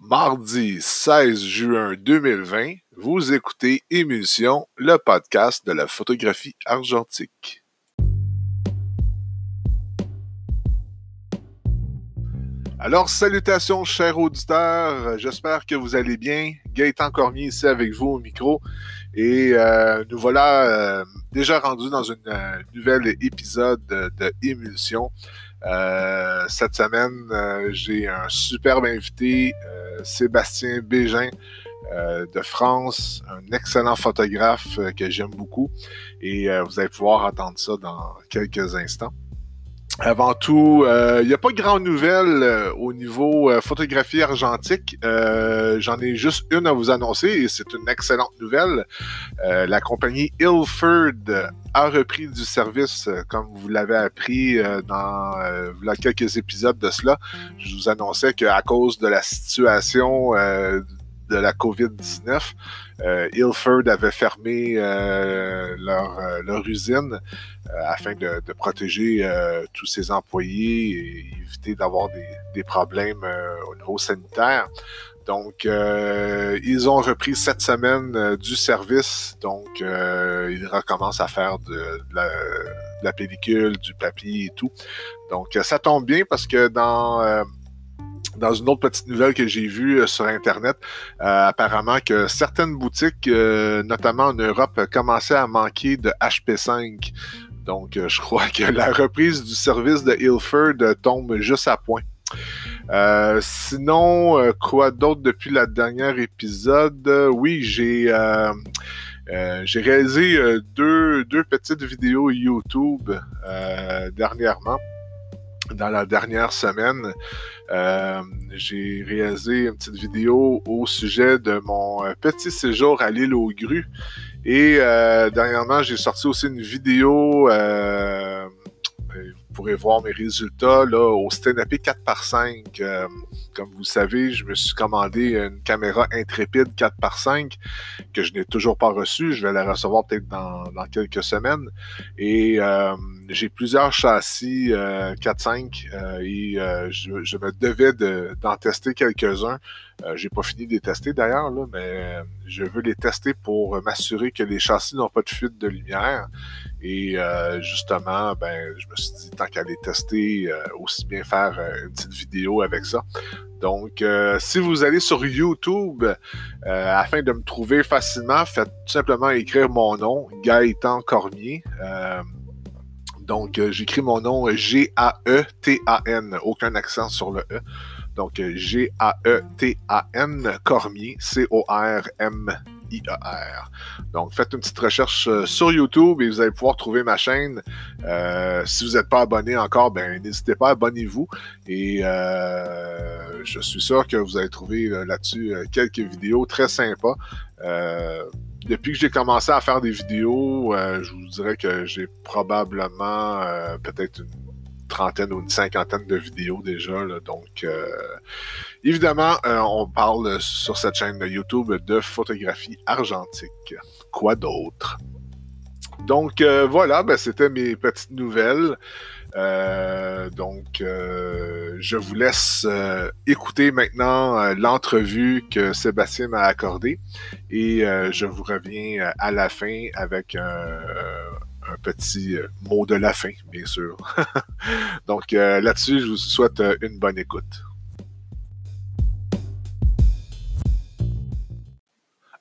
Mardi 16 juin 2020, vous écoutez Émulsion, le podcast de la photographie argentique. Alors, salutations, chers auditeurs. J'espère que vous allez bien. Gaëtan Cormier ici avec vous au micro. Et euh, nous voilà euh, déjà rendus dans une euh, nouvelle épisode de, de. Euh, cette semaine, euh, j'ai un superbe invité, euh, Sébastien Bégin de France, un excellent photographe que j'aime beaucoup. Et vous allez pouvoir entendre ça dans quelques instants. Avant tout, il euh, n'y a pas de grandes nouvelles euh, au niveau euh, photographie argentique. J'en ai juste une à vous annoncer et c'est une excellente nouvelle. la compagnie Ilford a repris du service, comme vous l'avez appris dans quelques épisodes de cela. Je vous annonçais qu'à cause de la situation de la COVID-19, euh, Ilford avait fermé euh, leur, euh, leur, usine afin de, protéger tous ses employés et éviter d'avoir des, problèmes au niveau sanitaire. Donc, euh, ils ont repris cette semaine euh, du service. Donc, euh, ils recommencent à faire de, de, la, de, la, pellicule, du papier et tout. Donc, ça tombe bien parce que dans dans une autre petite nouvelle que j'ai vue euh, sur Internet, euh, apparemment que certaines boutiques, euh, notamment en Europe, commençaient à manquer de HP5. Donc, je crois que la reprise du service de Ilford tombe juste à point. Sinon, quoi d'autre depuis la dernière épisode? oui, j'ai réalisé deux petites vidéos YouTube dernièrement dans la dernière semaine, euh, j'ai réalisé une petite vidéo au sujet de mon euh, petit séjour à l'île aux grues. Et euh, dernièrement, j'ai sorti aussi une vidéo euh, pourrez voir mes résultats là, au Stenapé 4x5. Euh, comme vous savez, je me suis commandé une caméra intrépide 4x5 que je n'ai toujours pas reçue. Je vais la recevoir peut-être dans, dans, quelques semaines. Et euh, j'ai plusieurs châssis euh, 4x5 euh, et euh, je, me devais d'en tester quelques-uns. Euh, j'ai pas fini de les tester d'ailleurs, mais je veux les tester pour m'assurer que les châssis n'ont pas de fuite de lumière. Et euh, justement, ben, je me suis dit, tant qu'à les tester, euh, aussi bien faire euh, une petite vidéo avec ça. Donc, si vous allez sur YouTube, afin de me trouver facilement, faites tout simplement écrire mon nom, Gaëtan Cormier. Donc, j'écris mon nom G-A-E-T-A-N, aucun accent sur le E. Donc, G-A-E-T-A-N, Cormier, C-O-R-M I-E-R. Donc, faites une petite recherche euh, sur YouTube et vous allez pouvoir trouver ma chaîne. Euh, si vous n'êtes pas abonné encore, ben n'hésitez pas, abonnez-vous. Et euh, je suis sûr que vous allez trouver là-dessus quelques vidéos très sympas. Depuis que j'ai commencé à faire des vidéos, je vous dirais que j'ai probablement peut-être une trentaine ou une cinquantaine de vidéos déjà. Donc, euh, évidemment, euh, on parle sur cette chaîne de YouTube de photographie argentique. Quoi d'autre? Donc euh, voilà, ben, c'était mes petites nouvelles. Euh, donc, euh, je vous laisse euh, écouter maintenant l'entrevue que Sébastien m'a accordée et je vous reviens à la fin avec un, un petit mot de la fin, bien sûr. Donc euh, là-dessus, je vous souhaite une bonne écoute.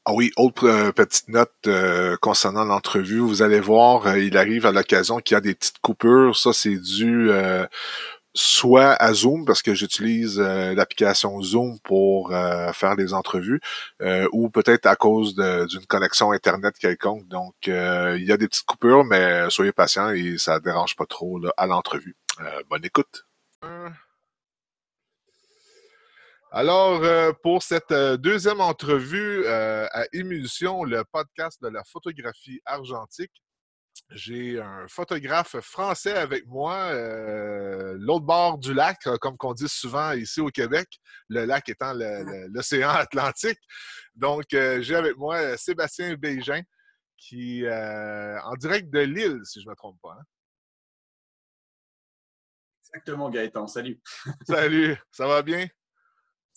Ah oui, autre petite note concernant l'entrevue. Vous allez voir, il arrive à l'occasion qu'il y a des petites coupures. Ça, c'est dû soit à Zoom parce que j'utilise euh, l'application Zoom pour euh, faire des entrevues euh, ou peut-être à cause d'une connexion internet quelconque. Donc il y a des petites coupures, mais soyez patients et ça dérange pas trop là, à l'entrevue. bonne écoute. Alors, pour cette deuxième entrevue à Émulsion, le podcast de la photographie argentique, j'ai un photographe français avec moi, euh, l'autre bord du lac, euh, comme qu'on dit souvent ici au Québec, le lac étant l'océan Atlantique. Donc, euh, j'ai avec moi euh, Sébastien Bégin, qui euh, en direct de Lille, si je ne me trompe pas. Hein? Exactement, Gaëtan. Salut. Salut. Ça va bien?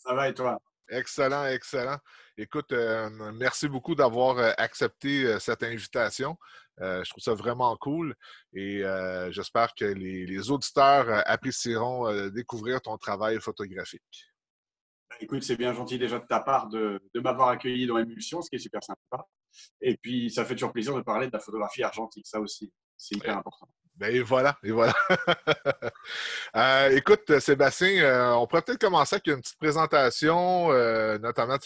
Ça va et toi? Excellent, excellent. Écoute, euh, merci beaucoup d'avoir euh, accepté euh, cette invitation. je trouve ça vraiment cool et j'espère que les, auditeurs apprécieront découvrir ton travail photographique. Ben, écoute, c'est bien gentil déjà de ta part de, m'avoir accueilli dans Émulsion, ce qui est super sympa. Et puis, ça fait toujours plaisir de parler de la photographie argentique, ça aussi, c'est hyper important. Ben et voilà, et voilà. écoute, Sébastien, on pourrait peut-être commencer avec une petite présentation, notamment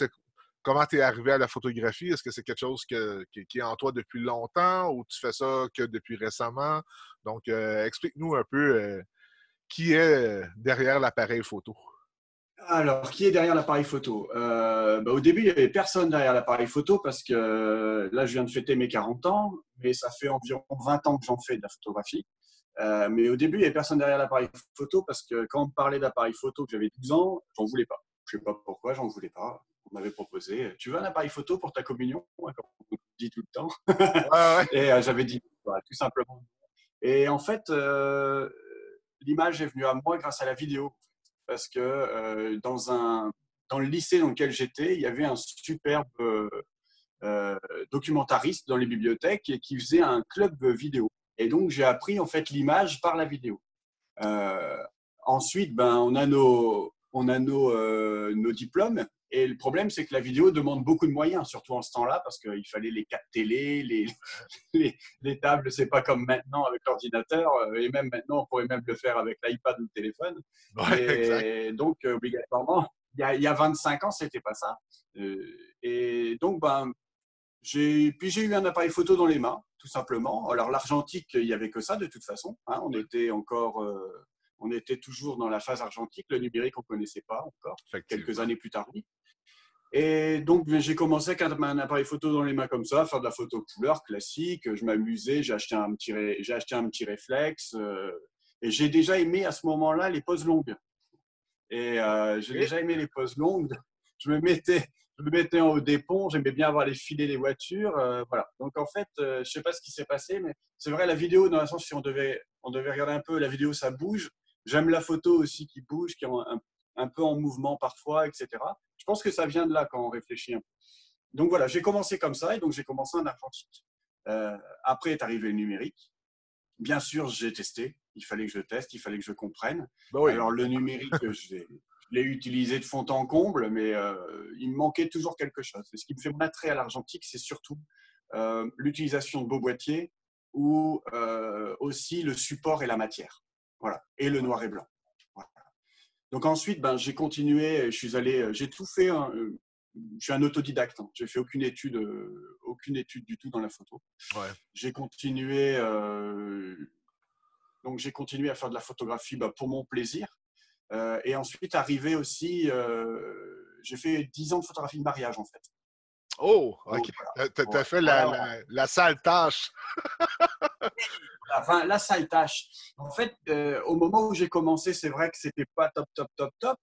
comment tu es arrivé à la photographie? Est-ce que c'est quelque chose qui, est en toi depuis longtemps ou tu fais ça que depuis récemment? Donc, euh, explique-nous un peu euh, qui est euh, derrière l'appareil photo. Alors, qui est derrière l'appareil photo? Bah, Au début, il n'y avait personne derrière l'appareil photo parce que là, je viens de fêter mes 40 ans, mais ça fait environ 20 ans que j'en fais de la photographie. mais au début, il n'y avait personne derrière l'appareil photo parce que quand on parlait d'appareil photo que j'avais 12 ans, j'en voulais pas. Je ne sais pas pourquoi, j'en voulais pas on m'avait proposé Tu veux un appareil photo pour ta communion? Comme on dit tout le temps. Et euh, j'avais dit tout simplement. Et en fait, euh, l'image est venue à moi grâce à la vidéo. Parce que euh, dans, le lycée dans lequel j'étais, il y avait un superbe documentariste dans les bibliothèques qui faisait un club vidéo. Et donc, j'ai appris en fait l'image par la vidéo. ensuite, ben, on a nos, on a nos, nos diplômes et le problème, c'est que la vidéo demande beaucoup de moyens, surtout en ce temps-là, parce qu'il fallait les quatre télé, les, les, les tables, c'est pas comme maintenant avec l'ordinateur, euh, et même maintenant, on pourrait même le faire avec l'iPad ou le téléphone. et donc, euh, obligatoirement, il y, a, il y, a, 25 ans, c'était pas ça. Euh, et donc, ben, j'ai, puis j'ai eu un appareil photo dans les mains, tout simplement. Alors, l'argentique, il n'y avait que ça de toute façon. Hein. on était encore on était toujours dans la phase argentique. Le numérique, on ne connaissait pas encore, quelques années plus tard, Et donc, ben, j'ai commencé avec un appareil photo dans les mains comme ça, faire de la photo couleur classique. Je m'amusais, j'ai acheté un petit, j'ai acheté un petit réflexe. Euh, et j'ai déjà aimé à ce moment-là les poses longues. Et euh, j'ai déjà aimé les poses longues. Je me mettais, je me mettais en haut des ponts, j'aimais bien voir les filets des voitures. Euh, voilà. Donc en fait, je ne sais pas ce qui s'est passé, mais c'est vrai, la vidéo, dans le sens, si on devait, on devait regarder un peu, la vidéo, ça bouge. J'aime la photo aussi qui bouge, qui est un, peu en mouvement parfois, etc. Je pense que ça vient de là quand on réfléchit un peu. Donc voilà, j'ai commencé comme ça et donc j'ai commencé en argentique. Euh, après est arrivé le numérique. Bien sûr, j'ai testé. Il fallait que je teste, il fallait que je comprenne. Bah Alors le numérique, je l'ai utilisé de fond en comble, mais euh, il me manquait toujours quelque chose. ce qui me fait m'attrer à l'argentique, c'est surtout euh, l'utilisation de beaux boîtiers ou aussi le support et la matière. Voilà. Et le noir et blanc. Donc ensuite, ben, j'ai continué, je suis allé, euh, j'ai tout fait. Euh, je suis un autodidacte. Hein. J'ai fait aucune étude, euh, aucune étude du tout dans la photo. J'ai continué, donc j'ai continué à faire de la photographie bah, pour mon plaisir. et ensuite, arrivé aussi, j'ai fait 10 ans de photographie de mariage en fait. Oh, ok. tu as, fait la, la, sale tâche. enfin, la sale tâche. En fait, euh, au moment où j'ai commencé, c'est vrai que c'était pas top, top, top, top.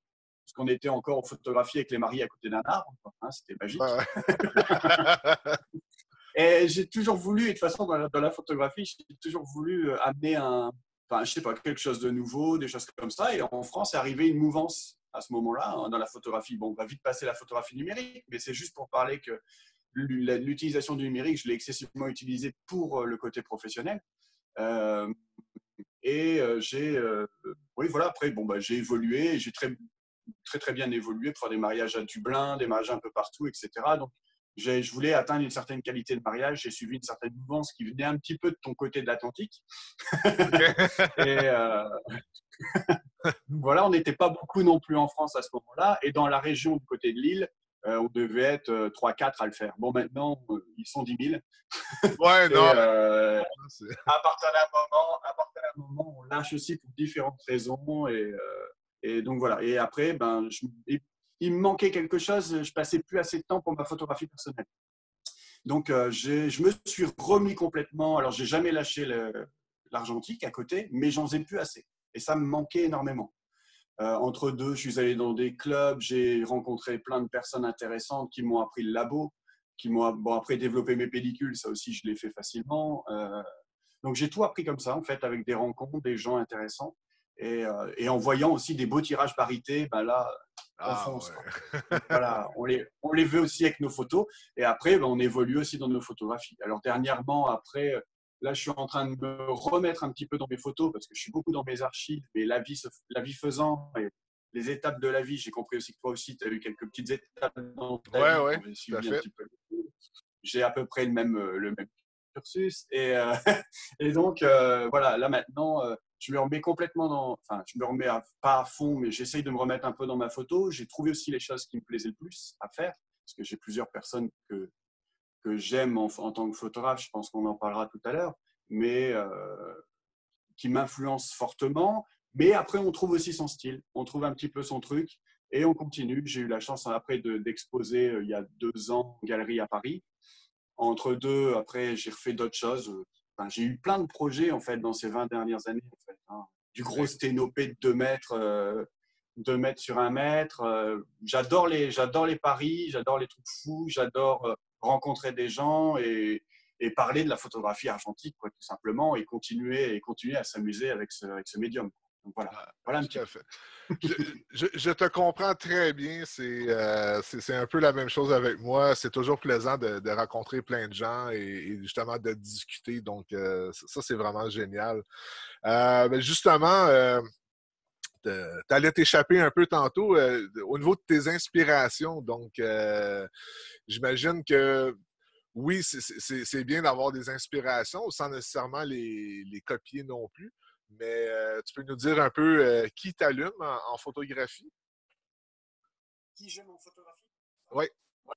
Parce qu'on était encore en photographie avec les maris à côté d'un arbre. Hein, c'était magique. et j'ai toujours voulu, et de toute façon, dans la, dans la photographie, j'ai toujours voulu euh, amener un, enfin, je sais pas, quelque chose de nouveau, des choses comme ça. Et en France, est arrivé une mouvance à ce moment-là hein, dans la photographie. Bon, on va vite passer la photographie numérique, mais c'est juste pour parler que l'utilisation du numérique, je l'ai excessivement utilisé pour euh, le côté professionnel. Euh, et j'ai, oui, voilà, après, bon, bah, j'ai évolué, j'ai très, très, très bien évolué pour faire des mariages à Dublin, des mariages un peu partout, etc. Donc, je voulais atteindre une certaine qualité de mariage. J'ai suivi une certaine mouvance qui venait un petit peu de ton côté de l'Atlantique. et euh... voilà, on n'était pas beaucoup non plus en France à ce moment-là. Et dans la région du côté de l'île, euh, on devait être 3-4 euh, à le faire. Bon, maintenant, euh, ils sont 10 000. Ouais, non. à partir d'un moment, à partir d'un moment, on lâche aussi pour différentes raisons. Et, et donc voilà. Et après, ben, je, il me manquait quelque chose. Je passais plus assez de temps pour ma photographie personnelle. Donc, je me suis remis complètement. Alors, j'ai jamais lâché l'argentique à côté, mais j'en faisais plus assez. Et ça me manquait énormément. Euh, entre deux, je suis allé dans des clubs, j'ai rencontré plein de personnes intéressantes qui m'ont appris le labo, qui m'ont bon, après développé mes pellicules, ça aussi je l'ai fait facilement. Euh, donc j'ai tout appris comme ça, en fait, avec des rencontres, des gens intéressants. Et, et, en voyant aussi des beaux tirages parité, ben là, on ah, fonce. voilà, on les, on les veut aussi avec nos photos. Et après, ben, on évolue aussi dans nos photographies. Alors dernièrement, après, là, je suis en train de me remettre un petit peu dans mes photos parce que je suis beaucoup dans mes archives. Et la vie, la vie faisant, et les étapes de la vie, j'ai compris aussi que toi aussi, tu as eu quelques petites étapes dans ta ouais, vie. Ouais, J'ai à peu près le même, le même cursus. Et, euh, et donc, euh, voilà, là maintenant, euh, je me remets complètement dans. Enfin, je me remets pas à fond, mais j'essaye de me remettre un peu dans ma photo. J'ai trouvé aussi les choses qui me plaisaient le plus à faire, parce que j'ai plusieurs personnes que, que j'aime en, tant que photographe. Je pense qu'on en parlera tout à l'heure, mais qui m'influencent fortement. Mais après, on trouve aussi son style, on trouve un petit peu son truc et on continue. J'ai eu la chance après d'exposer il y a deux ans en galerie à Paris. Entre deux, après, j'ai refait d'autres choses. Enfin, j'ai eu plein de projets en fait dans ces 20 dernières années. En fait, hein. Du gros sténopé de 2 mètres, euh, mètres sur 1 mètre. Euh, j'adore les, j'adore les paris, j'adore les trucs fous, j'adore euh, rencontrer des gens et, et, parler de la photographie argentique, quoi, tout simplement, et continuer, et continuer à s'amuser avec ce, avec ce médium voilà, ah, voilà un petit fait. je, te comprends très bien. Euh, c'est un peu la même chose avec moi. C'est toujours plaisant de, rencontrer plein de gens et, justement de discuter. Donc, euh, ça, c'est vraiment génial. Euh, ben, justement, tu allais t'échapper un peu tantôt au niveau de tes inspirations. Donc, j'imagine que oui, c'est bien d'avoir des inspirations sans nécessairement les copier non plus. Mais euh, tu peux nous dire un peu euh, qui t'allume en, photographie? Qui j'aime en photographie? Oui.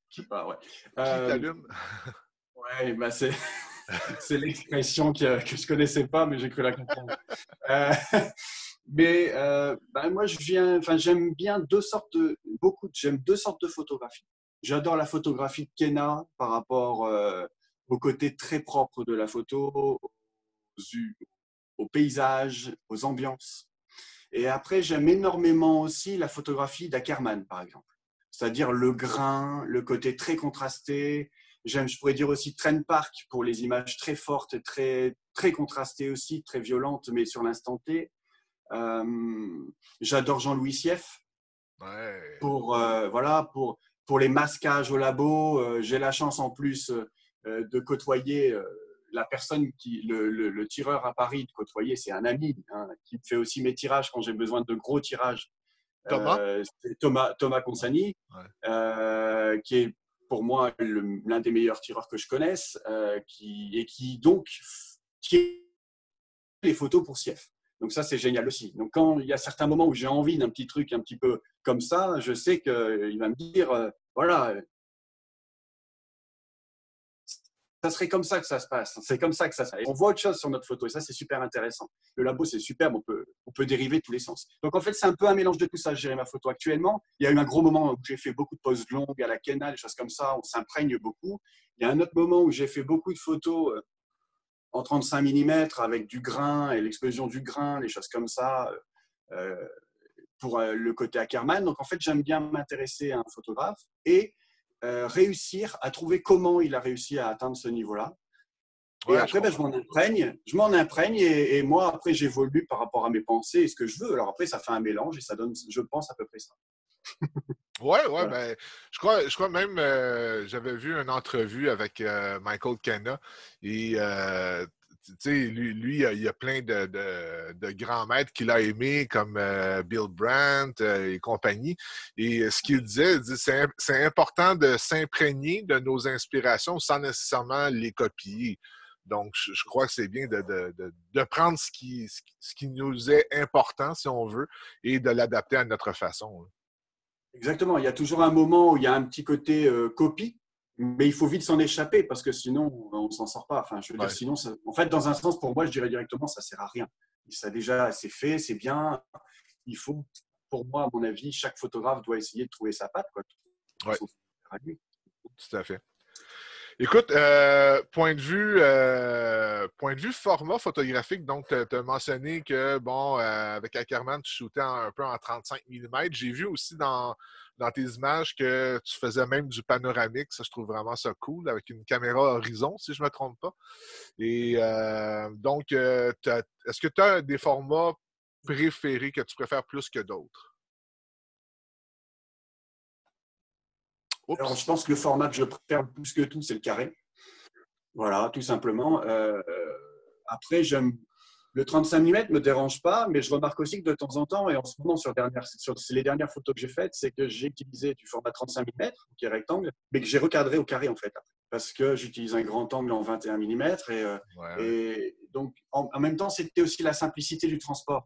Qui, ah, ouais. qui euh, t'allume? oui, ben c'est, c'est l'expression que, que je ne connaissais pas, mais j'ai cru la comprendre. mais ben moi, je viens, enfin, j'aime bien deux sortes de, beaucoup, j'aime deux sortes de photographies. J'adore la photographie de Kena par rapport au côté très propre de la photo, aux paysages, aux ambiances. Et après, j'aime énormément aussi la photographie d'Ackerman, par exemple. C'est-à-dire le grain, le côté très contrasté. J'aime, je pourrais dire aussi Trend Park pour les images très fortes, très, très contrastées aussi, très violentes, mais sur l'instant T. Euh, j'adore Jean-Louis Sieff. Pour, euh, voilà, pour, pour les masquages au labo. Euh, j'ai la chance en plus de côtoyer la personne qui, le, tireur à Paris de côtoyer, c'est un ami hein, qui fait aussi mes tirages quand j'ai besoin de gros tirages. Thomas euh, Thomas, Thomas Consani, euh, qui est pour moi l'un des meilleurs tireurs que je connaisse, euh, qui, et qui donc tire les photos pour Sief. Donc ça, c'est génial aussi. Donc quand il y a certains moments où j'ai envie d'un petit truc un petit peu comme ça, je sais qu'il va me dire, voilà, ça serait comme ça que ça se passe. C'est comme ça que ça se passe. On voit autre chose sur notre photo et ça, c'est super intéressant. Le labo, c'est superbe, on peut, on peut dériver tous les sens. Donc en fait, c'est un peu un mélange de tout ça, gérer ma photo actuellement. Il y a eu un gros moment où j'ai fait beaucoup de poses longues à la Kena, des choses comme ça, on s'imprègne beaucoup. Il y a un autre moment où j'ai fait beaucoup de photos euh, en 35 mm avec du grain et l'explosion du grain, des choses comme ça. Euh, pour euh, le côté Ackerman. Donc en fait, j'aime bien m'intéresser à un photographe et euh, réussir à trouver comment il a réussi à atteindre ce niveau-là. Et après, ben, je, m'en imprègne, je m'en imprègne et, moi, après, j'évolue par rapport à mes pensées et ce que je veux. Alors après, ça fait un mélange et ça donne, je pense, à peu près ça. Ouais, ouais, ben, je crois, je crois même, euh, j'avais vu une entrevue avec euh, Michael Kenna et lui, lui, il y a plein de, de, grands maîtres qu'il a aimés, comme euh, Bill Brandt euh, et compagnie. Et euh, ce qu'il disait, c'est important de s'imprégner de nos inspirations sans nécessairement les copier. Donc, je, crois que c'est bien de, de, prendre ce qui, ce qui nous est important, si on veut, et de l'adapter à notre façon. Exactement. Il y a toujours un moment où il y a un petit côté copie mais il faut vite s'en échapper parce que sinon, on ne s'en sort pas. Enfin, je veux dire, sinon, en fait, dans un sens, pour moi, je dirais directement, ça ne sert à rien. Ça déjà, c'est fait, c'est bien. Il faut, pour moi, à mon avis, chaque photographe doit essayer de trouver sa patte. Quoi. Tout à fait. Écoute, euh, point, de vue, euh, point de vue format photographique, donc tu as mentionné que, bon, euh, avec Ackerman, tu shootais un peu en 35 mm. J'ai vu aussi dans, dans tes images que tu faisais même du panoramique. Ça, je trouve vraiment ça cool, avec une caméra horizon, si je ne me trompe pas. Et donc, est-ce que tu as des formats préféré, que tu préfères plus que d'autres? Alors, je pense que le format que je préfère plus que tout, c'est le carré. Voilà, tout simplement. Euh, après, j'aime le 35 mm ne me dérange pas, mais je remarque aussi que de temps en temps, et en ce moment sur, les dernières photos que j'ai faites, c'est que j'ai utilisé du format 35 mm, qui est rectangle, mais que j'ai recadré au carré en fait, parce que j'utilise un grand angle en 21 mm. Et, euh, et donc, en, même temps, c'était aussi la simplicité du transport.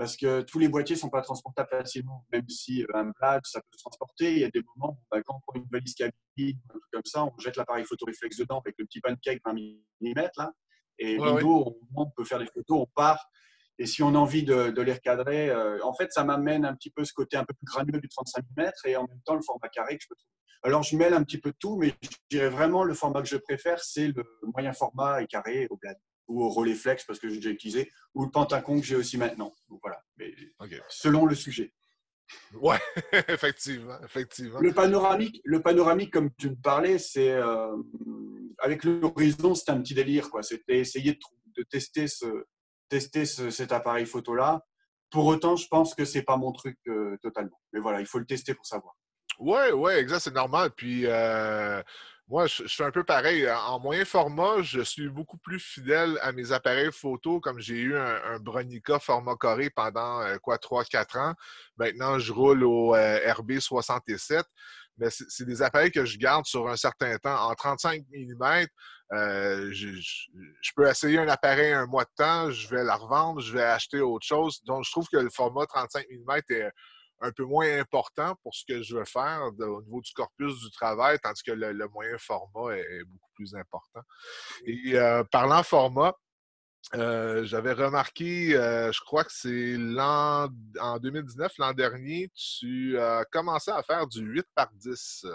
Parce que tous les boîtiers ne sont pas transportables facilement, même si euh, un blague, ça peut se transporter. Il y a des moments où, bah, quand on prend une valise cabine, un truc comme ça, on jette l'appareil photo réflexe dedans avec le petit pancake 20 mm, là, et on peut faire des photos, on part. Et si on a envie de, les recadrer, euh, en fait, ça m'amène un petit peu ce côté un peu plus granuleux du 35 mm et en même temps le format carré que je peux trouver. Alors, je mêle un petit peu tout, mais je dirais vraiment le format que je préfère, c'est le moyen format et carré au blade ou au relais flex parce que j'ai déjà utilisé, ou le pentacon que j'ai aussi maintenant. voilà, mais selon le sujet. Ouais, effectivement, effectivement. Le panoramique, le panoramique, comme tu me parlais, c'est euh, avec l'horizon, c'était un petit délire, quoi. C'était essayer de, tester ce, tester cet appareil photo là. Pour autant, je pense que c'est pas mon truc euh, totalement. Mais voilà, il faut le tester pour savoir. Ouais, ouais, exact, c'est normal. Puis euh, moi, je, suis un peu pareil. En moyen format, je suis beaucoup plus fidèle à mes appareils photo, comme j'ai eu un, Bronica format carré pendant euh, quoi, 3-4 ans. Maintenant, je roule au euh, RB67. Mais c'est des appareils que je garde sur un certain temps. En 35 mm, euh, je, peux essayer un appareil un mois de temps, je vais la revendre, je vais acheter autre chose. Donc, je trouve que le format 35 mm est un peu moins important pour ce que je veux faire au niveau du corpus du travail, tandis que le, moyen format est, beaucoup plus important. Et euh, parlant format, euh, j'avais remarqué, euh, je crois que c'est l'an en 2019, l'an dernier, tu as commencé à faire du 8 par 10.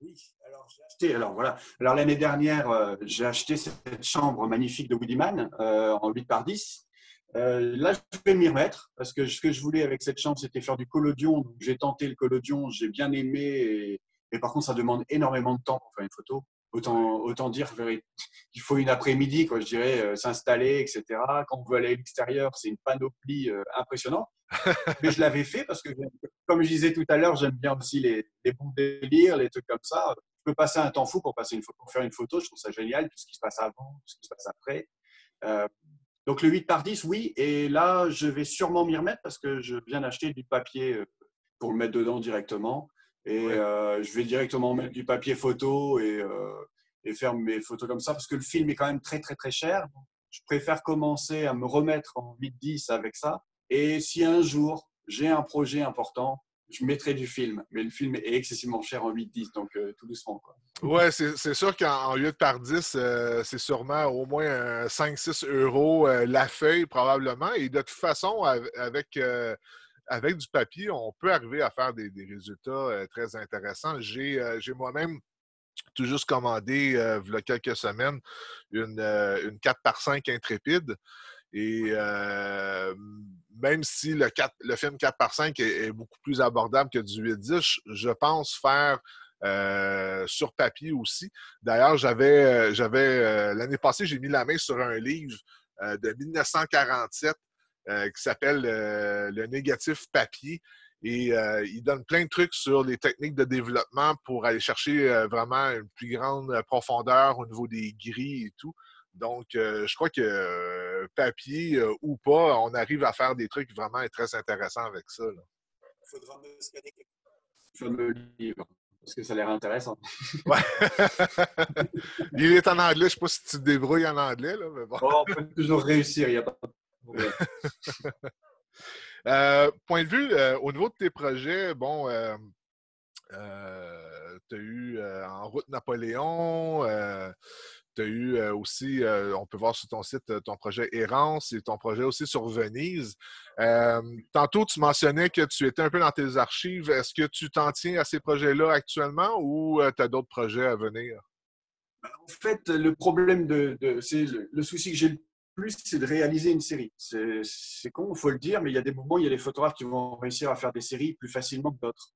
Oui, alors j'ai acheté, alors voilà, alors l'année dernière, j'ai acheté cette chambre magnifique de Woodyman en 8 par 10 euh, là, je vais m'y remettre parce que ce que je voulais avec cette chambre, c'était faire du collodion. J'ai tenté le collodion, j'ai bien aimé. Et, par contre, ça demande énormément de temps pour faire une photo. Autant, autant dire qu'il faut une après-midi, quoi, je dirais, euh, s'installer, etc. Quand on veut aller à l'extérieur, c'est une panoplie euh, impressionnante. Mais je l'avais fait parce que, comme je disais tout à l'heure, j'aime bien aussi les, les, bons délires, les trucs comme ça. Je peux passer un temps fou pour, passer une photo, pour faire une photo. Je trouve ça génial, tout ce qui se passe avant, tout ce qui se passe après. Donc le 8 par 10, oui. Et là, je vais sûrement m'y remettre parce que je viens d'acheter du papier euh, pour le mettre dedans directement. Et euh, je vais directement mettre du papier photo et, euh, et, faire mes photos comme ça parce que le film est quand même très, très, très cher. Je préfère commencer à me remettre en 8-10 avec ça. Et si un jour j'ai un projet important, je mettrai du film. Mais le film est excessivement cher en 8-10, donc tout doucement. Quoi. Ouais, c'est sûr qu'en 8 par 10, euh, c'est sûrement au moins 5-6 euros euh, la feuille, probablement. Et de toute façon, avec, euh, avec du papier, on peut arriver à faire des, résultats très intéressants. J'ai moi-même tout juste commandé, il y a quelques semaines, une, une 4 par 5 intrépide. Et même si le, 4, le film 4 par 5 est, beaucoup plus abordable que du 8-10, je pense faire euh, sur papier aussi. D'ailleurs, j'avais, euh, j'avais euh, l'année passée, j'ai mis la main sur un livre de 1947 qui s'appelle Le négatif papier. Et il donne plein de trucs sur les techniques de développement pour aller chercher vraiment une plus grande profondeur au niveau des gris et tout. Donc, je crois que papier ou pas, on arrive à faire des trucs vraiment très intéressants avec ça. Il faudra me scanner fameux livre parce que ça a l'air intéressant. Ouais. il est en anglais. Je ne sais pas si tu te débrouilles en anglais. Là, mais bon. Oh, on peut toujours réussir. Il n'y a pas de euh, point de vue, euh, au niveau de tes projets, bon, euh, tu as eu En route Napoléon, tu as eu aussi, on peut voir sur ton site, ton projet Errance et ton projet aussi sur Venise. tantôt, tu mentionnais que tu étais un peu dans tes archives. Est-ce que tu t'en tiens à ces projets-là actuellement ou tu as d'autres projets à venir? Ben, en fait, le problème de, c'est le, souci que j'ai le plus, c'est de réaliser une série. C'est con, il faut le dire, mais il y a des moments, il y a des photographes qui vont réussir à faire des séries plus facilement que d'autres.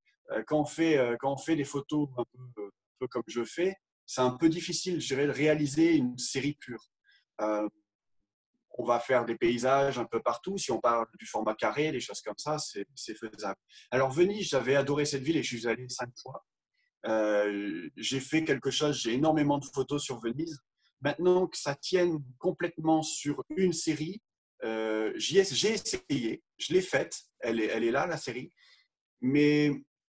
Quand on fait, quand on fait des photos un peu comme je fais, c'est un peu difficile, je dirais, de réaliser une série pure. Euh, on va faire des paysages un peu partout. Si on parle du format carré, des choses comme ça, c'est faisable. Alors Venise, j'avais adoré cette ville et je suis allé cinq fois. Euh, j'ai fait quelque chose, j'ai énormément de photos sur Venise. Maintenant que ça tienne complètement sur une série, euh, j'ai essayé, je l'ai faite, elle est, elle est là, la série, mais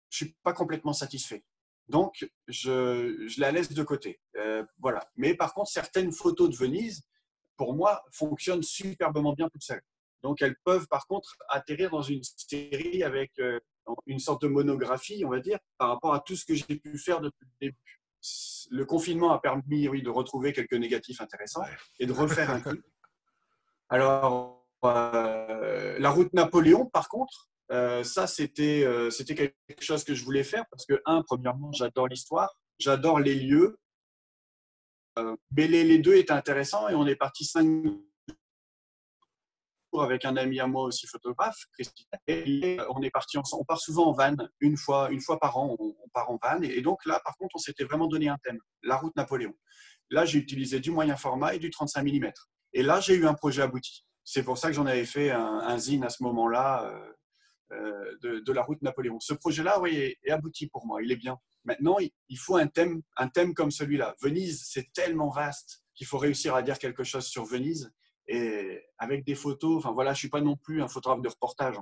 je suis pas complètement satisfait. Donc, je, je la laisse de côté. Euh, voilà. Mais par contre, certaines photos de Venise, pour moi, fonctionnent superbement bien toutes seules. Donc, elles peuvent par contre atterrir dans une série avec euh, une sorte de monographie, on va dire, par rapport à tout ce que j'ai pu faire depuis le début. Le confinement a permis, oui, de retrouver quelques négatifs intéressants et de refaire un truc. Alors, euh, la route Napoléon, par contre, euh, ça, c'était c'était quelque chose que je voulais faire parce que, un, premièrement, j'adore l'histoire, j'adore les lieux, euh, mais les, deux étaient intéressants et on est parti cinq jours avec un ami à moi aussi photographe, Christine. On est parti. On part souvent en van, une fois, une fois par an, on, part en van. Et donc là, par contre, on s'était vraiment donné un thème, la route Napoléon. Là, j'ai utilisé du moyen format et du 35 mm. Et là, j'ai eu un projet abouti. C'est pour ça que j'en avais fait un, un zine à ce moment-là euh, de, la route Napoléon. Ce projet-là, oui, est abouti pour moi. Il est bien. Maintenant, il faut un thème, un thème comme celui-là. Venise, c'est tellement vaste qu'il faut réussir à dire quelque chose sur Venise et avec des photos. Enfin voilà, je suis pas non plus un photographe de reportage.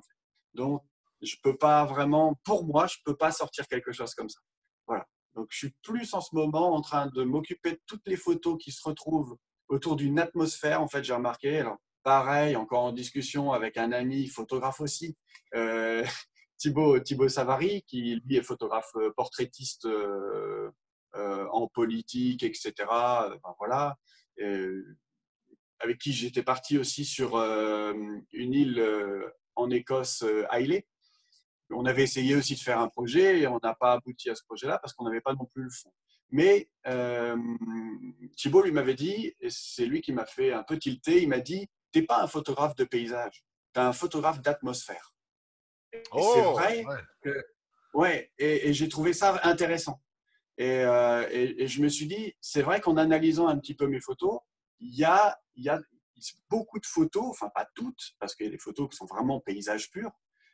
Donc je peux pas vraiment, pour moi, je peux pas sortir quelque chose comme ça. Voilà. Donc je suis plus en ce moment en train de m'occuper de toutes les photos qui se retrouvent autour d'une atmosphère. En fait, j'ai remarqué. Pareil, encore en discussion avec un ami photographe aussi. Euh, Thibaut, Thibaut Savary, qui lui est photographe euh, portraitiste euh, euh, en politique, etc. voilà. avec qui j'étais parti aussi sur une île en Écosse, Islay. On avait essayé aussi de faire un projet et on n'a pas abouti à ce projet-là parce qu'on n'avait pas non plus le fond. Mais Thibaut lui m'avait dit, et c'est lui qui m'a fait un peu tilter, il m'a dit, tu n'es pas un photographe de paysage, tu es un photographe d'atmosphère c'est oh, vrai ouais. que. Ouais, et, j'ai trouvé ça intéressant. Euh, et, et, je me suis dit, c'est vrai qu'en analysant un petit peu mes photos, il y a, il y a beaucoup de photos, enfin pas toutes, parce qu'il y a des photos qui sont vraiment paysages purs,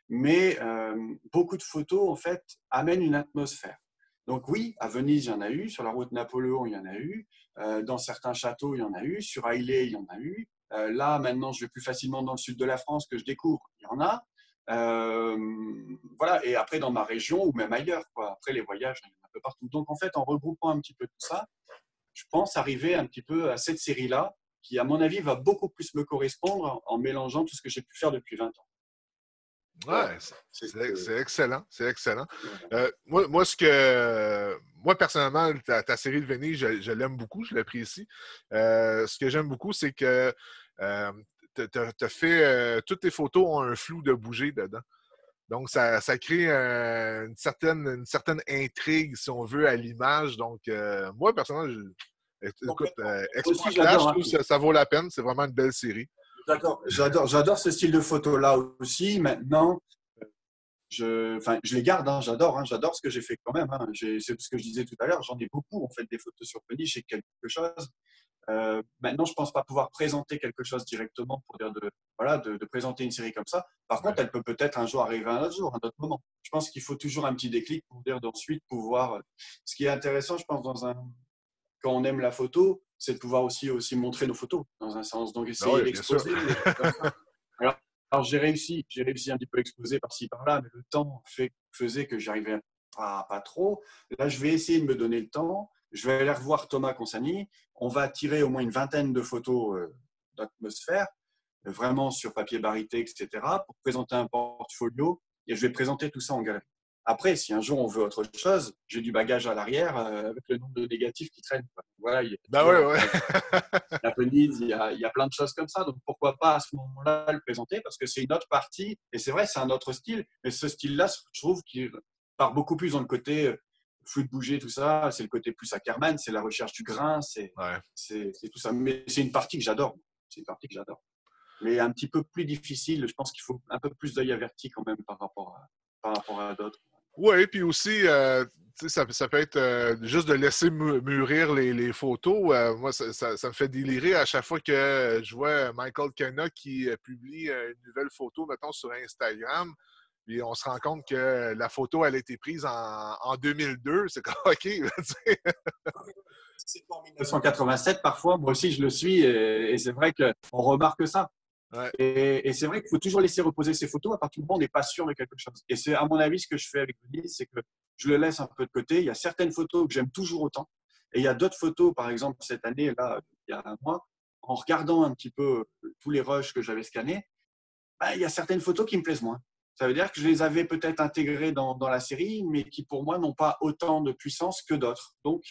mais euh, beaucoup de photos, en fait, amènent une atmosphère. Donc oui, à Venise, il y en a eu, sur la route Napoléon, il y en a eu, euh, dans certains châteaux, il y en a eu, sur Ailey, il y en a eu. là, maintenant, je vais plus facilement dans le sud de la France que je découvre, il y en a. Euh, voilà, et après dans ma région ou même ailleurs. Après les voyages, il y en a un peu partout. Donc en fait, en regroupant un petit peu tout ça, je pense arriver un petit peu à cette série-là, qui à mon avis va beaucoup plus me correspondre en mélangeant tout ce que j'ai pu faire depuis 20 ans. Ouais, c'est excellent, c'est excellent. Euh, moi, moi, ce que, moi, personnellement, ta, série de Venise, je, l'aime beaucoup, je l'apprécie. Euh, ce que j'aime beaucoup, c'est que tu as, fait. Euh, toutes tes photos ont un flou de bouger dedans. Donc, ça, crée une, certaine, une certaine intrigue, si on veut, à l'image. Donc, euh, moi, personnellement, je, écoute, euh, hein. ça, vaut la peine. C'est vraiment une belle série. D'accord. J'adore, j'adore ce style de photo-là aussi. Maintenant, je, enfin, je les garde, hein, j'adore, hein, j'adore ce que j'ai fait quand même. c'est ce que je disais tout à l'heure, j'en ai beaucoup en fait des photos sur Penny, j'ai quelque chose. Euh, maintenant, je ne pense pas pouvoir présenter quelque chose directement pour dire de, voilà, de, présenter une série comme ça. Par contre, elle peut peut-être un jour arriver un autre jour, un autre moment. Je pense qu'il faut toujours un petit déclic pour dire d'ensuite pouvoir. Euh, ce qui est intéressant, je pense, dans un, quand on aime la photo, c'est de pouvoir aussi, aussi montrer nos photos dans un sens. Donc, essayer ah d'exposer. alors, alors j'ai réussi, j'ai réussi un petit peu à exposer par-ci par-là, mais le temps fait, faisait que j'arrivais pas, pas trop. Là, je vais essayer de me donner le temps. Je vais aller revoir Thomas Consani. On va tirer au moins une vingtaine de photos euh, d'atmosphère, vraiment sur papier barité, etc., pour présenter un portfolio. Et je vais présenter tout ça en galerie. Après, si un jour on veut autre chose, j'ai du bagage à l'arrière euh, avec le nombre de négatifs qui traînent. Voilà, il y a, bah ouais, ouais. il, y a, il y a plein de choses comme ça. Donc pourquoi pas à ce moment-là le présenter Parce que c'est une autre partie, et c'est vrai, c'est un autre style. Mais ce style-là, je trouve qu'il part beaucoup plus dans le côté euh, flou de bouger, tout ça. C'est le côté plus Ackerman, c'est la recherche du grain, c'est tout ça. Mais c'est une partie que j'adore. C'est une partie que j'adore. Mais un petit peu plus difficile, je pense qu'il faut un peu plus d'œil averti quand même par rapport à, par rapport à d'autres. Oui, puis aussi, euh, ça, ça, peut être euh, juste de laisser mûrir les, photos. Euh, moi, ça, me fait délirer à chaque fois que je vois Michael Kenna qui publie une nouvelle photo, mettons, sur Instagram. Puis on se rend compte que la photo, elle a été prise en, 2002. C'est comme, OK. c'est en 1987 parfois. Moi aussi, je le suis. Et, c'est vrai qu'on remarque ça. Et, c'est vrai qu'il faut toujours laisser reposer ces photos à partir du moment où on n'est pas sûr de quelque chose. Et c'est à mon avis ce que je fais avec Denise, c'est que je le laisse un peu de côté. Il y a certaines photos que j'aime toujours autant. Et il y a d'autres photos, par exemple cette année, là, il y a un mois, en regardant un petit peu tous les rushs que j'avais scannés, bah, il y a certaines photos qui me plaisent moins. Ça veut dire que je les avais peut-être intégrées dans, dans, la série, mais qui pour moi n'ont pas autant de puissance que d'autres. Donc,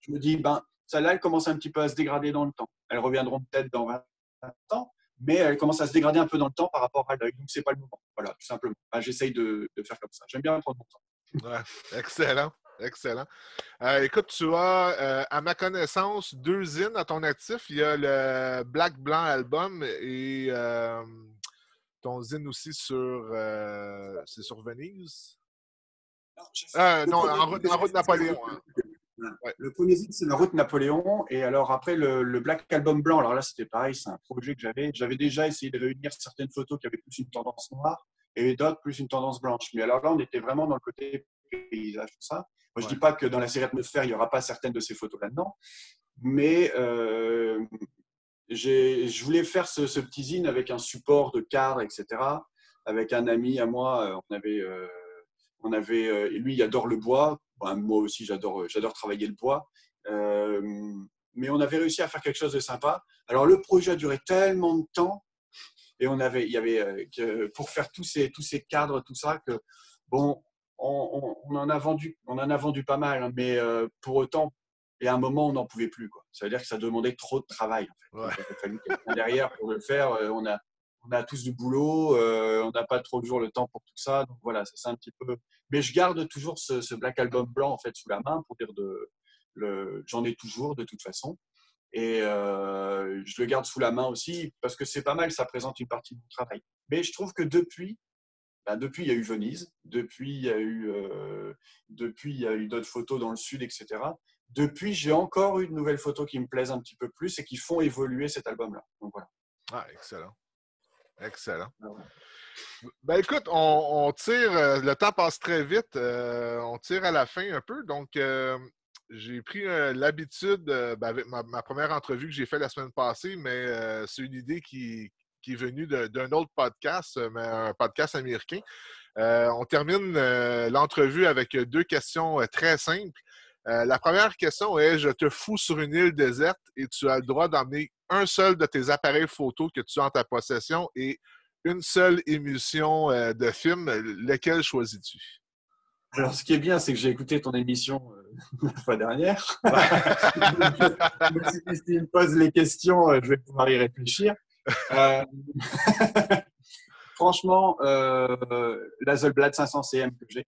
je me dis, ben, celle-là, elle commence un petit peu à se dégrader dans le temps. Elles reviendront peut-être dans 20 ans, mais elle commence à se dégrader un peu dans le temps par rapport à l'œil. Donc, ce n'est pas le moment. Voilà, tout simplement. J'essaye de, de, faire comme ça. J'aime bien prendre mon temps. Ouais, excellent. Excellent. Euh, écoute, tu as, euh, à ma connaissance, deux zines à ton actif. Il y a le Black Blanc album et euh, ton zine aussi sur, c'est sur Venise? Non, en, route, en route Napoléon. Hein. Le premier zine, c'est la route Napoléon. Et alors après, le, Black Album blanc, alors là, c'était pareil, c'est un projet que j'avais. J'avais déjà essayé de réunir certaines photos qui avaient plus une tendance noire et d'autres plus une tendance blanche. Mais alors là, on était vraiment dans le côté paysage, tout ça. Moi, je ne dis pas que dans la série Atmosphère, il n'y aura pas certaines de ces photos là-dedans. Mais euh, je voulais faire ce, petit zine avec un support de cadre, etc. Avec un ami à moi, euh, on avait, euh, on avait lui, il adore le bois moi aussi, j'adore, euh, j'adore travailler le bois. Euh, mais on avait réussi à faire quelque chose de sympa. Alors, le projet a duré tellement de temps et on avait, il y avait, euh, pour faire tous ces, tous ces cadres, tout ça, que bon, on, en a vendu, on en a vendu pas mal, hein, mais pour autant, et à un moment, on n'en pouvait plus. Quoi. Ça veut dire que ça demandait trop de travail. En fait. Il a fallu quelqu'un derrière pour le faire. On a, on a tous du boulot, euh, on n'a pas toujours le temps pour tout ça. Donc voilà, c'est un petit peu. Mais je garde toujours ce, Black Album blanc en fait sous la main pour dire de. J'en ai toujours de toute façon. Et euh, je le garde sous la main aussi parce que c'est pas mal, ça présente une partie de mon travail. Mais je trouve que depuis, ben depuis il y a eu Venise, depuis il y a eu, euh, depuis il y a eu d'autres photos dans le sud, etc. Depuis, j'ai encore eu de nouvelles photos qui me plaisent un petit peu plus et qui font évoluer cet album-là. Donc voilà. Ah, excellent. Excellent. Ah ben écoute, on, tire, euh, le temps passe très vite, euh, on tire à la fin un peu. Donc, euh, j'ai pris l'habitude, ben, avec ma, première entrevue que j'ai faite la semaine passée, mais c'est une idée qui, qui est venue d'un autre podcast, mais un podcast américain. on termine l'entrevue avec deux questions très simples. La première question est Je te fous sur une île déserte et tu as le droit d'emmener un seul de tes appareils photo que tu as en ta possession et une seule émission euh, de film, lequel choisis-tu? Alors, ce qui est bien, c'est que j'ai écouté ton émission euh, la fois dernière. si tu me poses les questions, euh, je vais pouvoir y réfléchir. franchement, la Zolblad 500 CM que j'ai,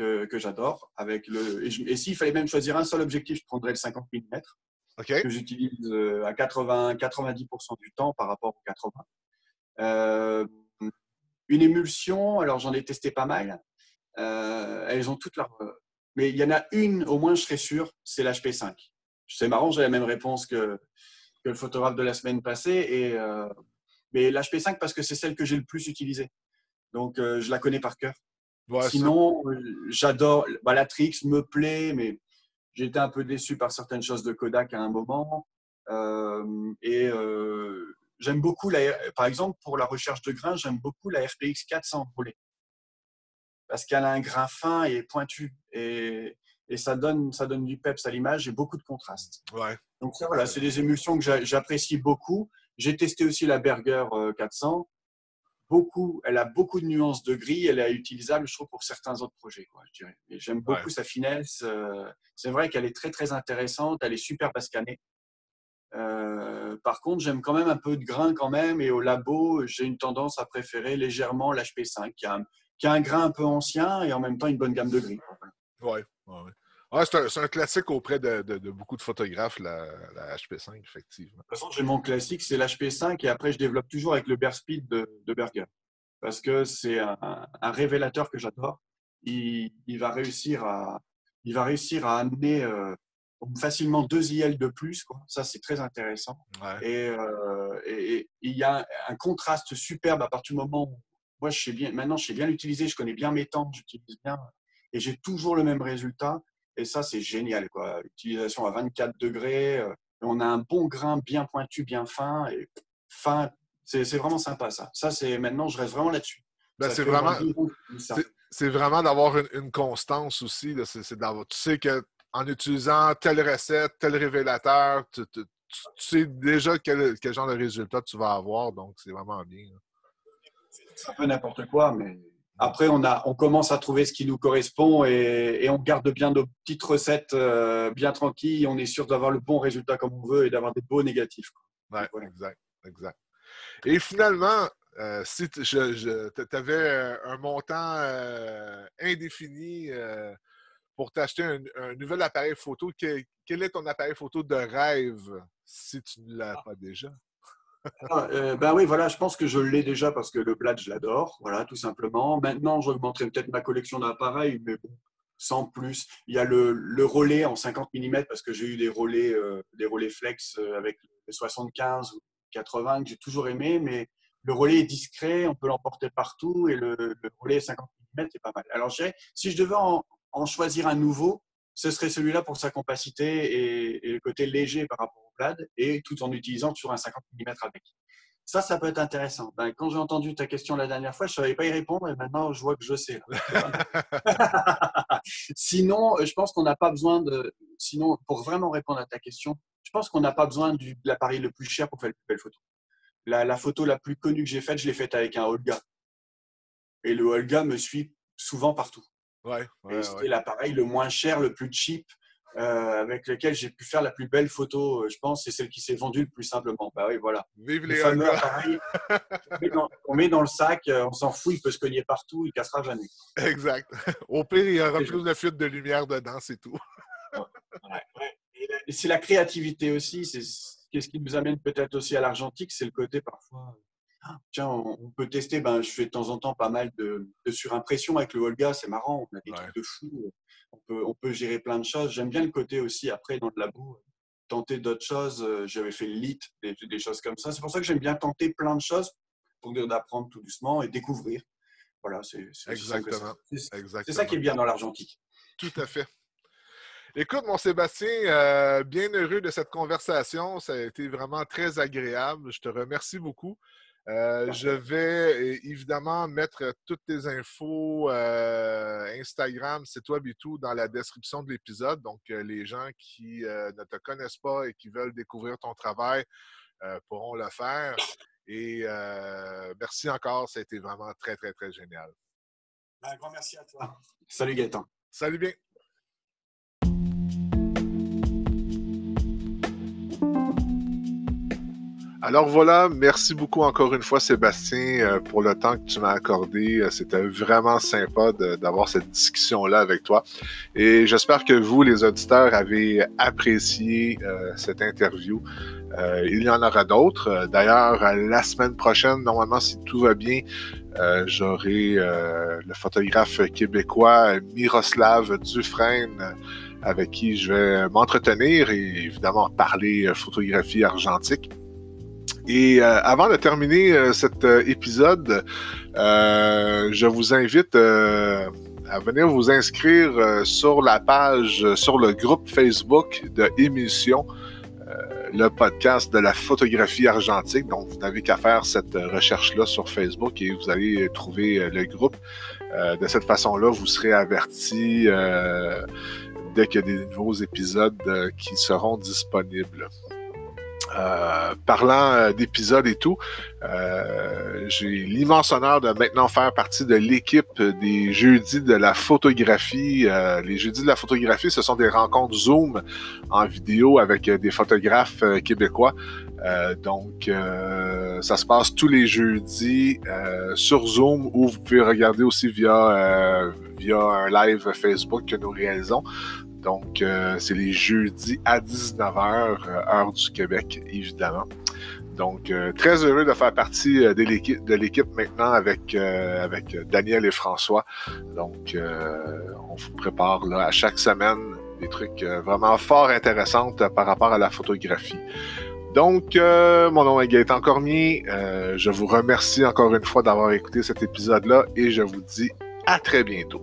que, j'adore, avec le. Et, et s'il fallait même choisir un seul objectif, je prendrais le 50 mm que j'utilise euh, à 80, 90% du temps par rapport aux 80. Euh, une émulsion, alors j'en ai testé pas mal. Euh, elles ont toutes leurs. Mais il y en a une, au moins je serais sûr, c'est l'HP5. C'est marrant, j'ai la même réponse que, que, le photographe de la semaine passée. Et, mais l'HP5 parce que c'est celle que j'ai le plus utilisée. Donc je la connais par cœur. Sinon, j'adore. Bah, la Trix me plaît, mais J'étais un peu déçu par certaines choses de Kodak à un moment. Euh, et euh, j'aime beaucoup, la, par exemple, pour la recherche de grains, j'aime beaucoup la RPX 400 brûlée. Parce qu'elle a un grain fin et pointu. Et, et, ça, donne, ça donne du peps à l'image et beaucoup de contraste. Ouais. Donc voilà, c'est des émulsions que j'apprécie beaucoup. J'ai testé aussi la Berger 400 beaucoup, elle a beaucoup de nuances de gris, elle est utilisable, je trouve, pour certains autres projets. Quoi, je dirais. j'aime beaucoup sa finesse. Euh, c'est vrai qu'elle est très très intéressante, elle est super pascanée. Euh, par contre, j'aime quand même un peu de grain quand même, et au labo, j'ai une tendance à préférer légèrement l'HP5, qui a, qui a un grain un peu ancien et en même temps une bonne gamme de gris. Ouais, c'est un, classique auprès de, beaucoup de photographes, la, HP5, effectivement. De toute façon, j'ai mon classique, c'est l'HP5 et après, je développe toujours avec le Bear Speed de, Berger. Parce que c'est un, révélateur que j'adore. Il, va réussir à, il va réussir à amener facilement deux IL de plus. Quoi. Ça, c'est très intéressant. Et, il y a un, contraste superbe à partir du moment où moi, je sais bien, maintenant, je sais bien l'utiliser, je connais bien mes temps, j'utilise bien et j'ai toujours le même résultat. Et ça, c'est génial. Quoi. Utilisation à 24 degrés, on a un bon grain bien pointu, bien fin. Et fin, c'est vraiment sympa ça. Ça, c'est maintenant, je reste vraiment là-dessus. Ben, c'est vraiment, vraiment d'avoir une, constance aussi. Tu sais qu'en utilisant telle recette, tel révélateur, tu, sais déjà quel, quel, genre de résultat tu vas avoir. Donc, c'est vraiment bien. C'est un peu n'importe quoi, mais après, on, a, on commence à trouver ce qui nous correspond et, on garde bien nos petites recettes euh, bien tranquilles. On est sûr d'avoir le bon résultat comme on veut et d'avoir des beaux négatifs. Oui, exact, exact. Et finalement, euh, si tu avais euh, un montant indéfini pour t'acheter un, nouvel appareil photo, quel, est ton appareil photo de rêve si tu ne l'as ah. pas déjà? Ah, euh, ben oui, voilà, je pense que je l'ai déjà parce que le Blade, je l'adore, voilà, tout simplement. Maintenant, j'augmenterai peut-être ma collection d'appareils, mais bon, sans plus. Il y a le, le relais en 50 mm parce que j'ai eu des relais, euh, des relais flex euh, avec les 75 ou 80 que j'ai toujours aimé, mais le relais est discret, on peut l'emporter partout et le, le, relais 50 mm est pas mal. Alors, si je devais en, en choisir un nouveau, ce serait celui-là pour sa compacité et, et, le côté léger par rapport et tout en utilisant sur un 50 mm avec. Ça, ça peut être intéressant. Ben, quand j'ai entendu ta question la dernière fois, je ne savais pas y répondre et maintenant je vois que je sais. sinon, je pense qu'on n'a pas besoin de. Sinon, pour vraiment répondre à ta question, je pense qu'on n'a pas besoin de l'appareil le plus cher pour faire la plus belle photo. La, photo la plus connue que j'ai faite, je l'ai faite avec un Olga. Et le Olga me suit souvent partout. Ouais, ouais, l'appareil le moins cher, le plus cheap, euh, avec lequel j'ai pu faire la plus belle photo, euh, je pense, c'est celle qui s'est vendue le plus simplement. Bah oui, voilà. Vive les fameux on, met dans, le sac, euh, on s'en fout, il peut se cogner partout, il cassera jamais. Exact. Au pire, il y aura plus de fuite de lumière dedans, c'est tout. Et c'est la créativité aussi, c'est ce qui nous amène peut-être aussi à l'argentique, c'est le côté parfois. Ah, tiens, on peut tester. Ben, je fais de temps en temps pas mal de, de surimpression avec le Volga, c'est marrant. On a des trucs de fou on peut, gérer plein de choses. J'aime bien le côté aussi, après, dans le labo, tenter d'autres choses. Euh, j'avais fait le lit, des, choses comme ça. C'est pour ça que j'aime bien tenter plein de choses pour dire d'apprendre tout doucement et découvrir. Voilà, c'est Exactement. C'est ça qui est bien dans l'argentique. Tout à fait. Écoute, mon Sébastien, euh, bien heureux de cette conversation. Ça a été vraiment très agréable. Je te remercie beaucoup. Euh, je vais évidemment mettre toutes tes infos, euh, Instagram, web et tout dans la description de l'épisode. Donc, euh, les gens qui ne te connaissent pas et qui veulent découvrir ton travail pourront le faire. Et merci encore, ça a été vraiment très, très, très génial. Un grand merci à toi. Salut Gaëtan. Salut bien. Alors voilà, merci beaucoup encore une fois Sébastien euh, pour le temps que tu m'as accordé. Euh, c'était vraiment sympa d'avoir cette discussion-là avec toi. Et j'espère que vous, les auditeurs, avez apprécié euh, cette interview. il y en aura d'autres. D'ailleurs, la semaine prochaine, normalement, si tout va bien, j'aurai le photographe québécois Miroslav Dufresne avec qui je vais m'entretenir et évidemment parler photographie argentique. Et euh, avant de terminer euh, cet euh, épisode, je vous invite à venir vous inscrire sur la page, sur le groupe Facebook de Émission, le podcast de la photographie argentique. Donc, vous n'avez qu'à faire cette recherche-là sur Facebook et vous allez trouver le groupe. de cette façon-là, vous serez averti dès qu'il y a des nouveaux épisodes qui seront disponibles. Euh, parlant euh, d'épisodes et tout, euh, j'ai l'immense honneur de maintenant faire partie de l'équipe des jeudis de la photographie. les jeudis de la photographie, ce sont des rencontres Zoom en vidéo avec des photographes québécois. donc, ça se passe tous les jeudis sur Zoom ou vous pouvez regarder aussi via, via un live Facebook que nous réalisons. Donc, euh, c'est les jeudis à 19h, euh, heure du Québec, évidemment. Donc, très heureux de faire partie de l'équipe maintenant avec, avec Daniel et François. Donc, on vous prépare là, à chaque semaine des trucs vraiment fort intéressants par rapport à la photographie. Donc, euh, mon nom est Gaëtan Cormier. Euh, je vous remercie encore une fois d'avoir écouté cet épisode-là et je vous dis à très bientôt.